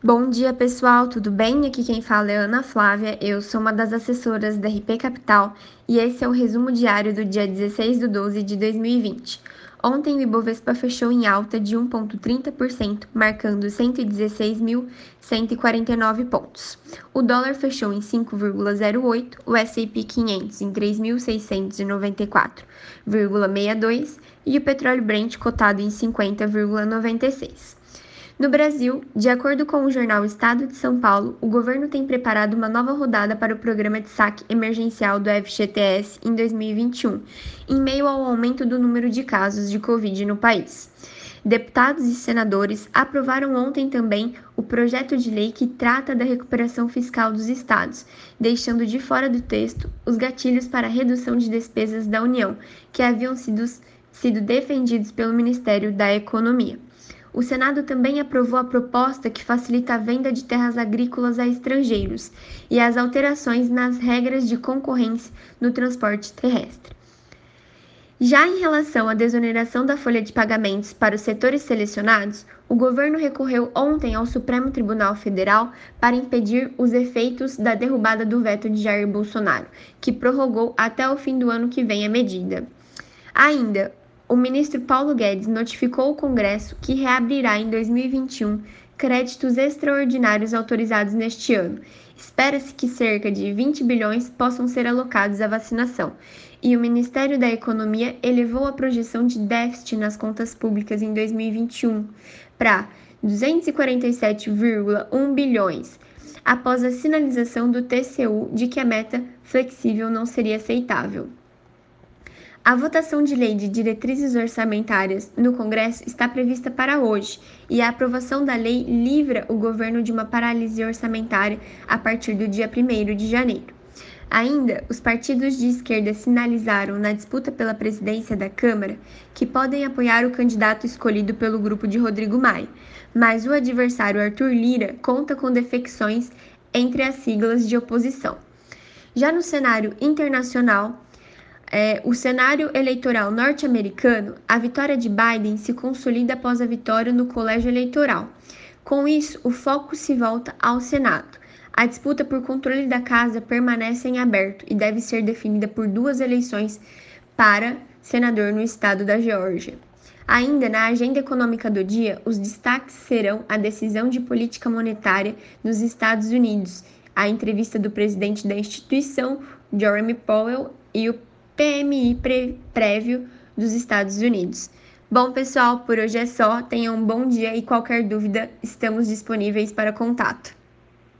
Bom dia, pessoal, tudo bem? Aqui quem fala é Ana Flávia, eu sou uma das assessoras da RP Capital e esse é o resumo diário do dia 16 de 12 de 2020. Ontem o Ibovespa fechou em alta de 1,30%, marcando 116.149 pontos. O dólar fechou em 5,08, o S&P 500 em 3.694,62 e o petróleo Brent cotado em 50,96. No Brasil, de acordo com o jornal Estado de São Paulo, o governo tem preparado uma nova rodada para o programa de saque emergencial do FGTS em 2021, em meio ao aumento do número de casos de Covid no país. Deputados e senadores aprovaram ontem também o projeto de lei que trata da recuperação fiscal dos estados, deixando de fora do texto os gatilhos para a redução de despesas da União, que haviam sido, sido defendidos pelo Ministério da Economia. O Senado também aprovou a proposta que facilita a venda de terras agrícolas a estrangeiros e as alterações nas regras de concorrência no transporte terrestre. Já em relação à desoneração da folha de pagamentos para os setores selecionados, o governo recorreu ontem ao Supremo Tribunal Federal para impedir os efeitos da derrubada do veto de Jair Bolsonaro, que prorrogou até o fim do ano que vem a medida. Ainda, o ministro Paulo Guedes notificou o Congresso que reabrirá em 2021 créditos extraordinários autorizados neste ano. Espera-se que cerca de 20 bilhões possam ser alocados à vacinação. E o Ministério da Economia elevou a projeção de déficit nas contas públicas em 2021 para 247,1 bilhões, após a sinalização do TCU de que a meta flexível não seria aceitável. A votação de lei de diretrizes orçamentárias no Congresso está prevista para hoje e a aprovação da lei livra o governo de uma paralisia orçamentária a partir do dia 1 de janeiro. Ainda, os partidos de esquerda sinalizaram na disputa pela presidência da Câmara que podem apoiar o candidato escolhido pelo grupo de Rodrigo Maia, mas o adversário Arthur Lira conta com defecções entre as siglas de oposição. Já no cenário internacional, é, o cenário eleitoral norte-americano, a vitória de Biden se consolida após a vitória no colégio eleitoral. Com isso, o foco se volta ao Senado. A disputa por controle da casa permanece em aberto e deve ser definida por duas eleições para senador no estado da Geórgia. Ainda na agenda econômica do dia, os destaques serão a decisão de política monetária nos Estados Unidos, a entrevista do presidente da instituição, Jeremy Powell, e o PMI prévio dos Estados Unidos. Bom, pessoal, por hoje é só. Tenham um bom dia e qualquer dúvida, estamos disponíveis para contato.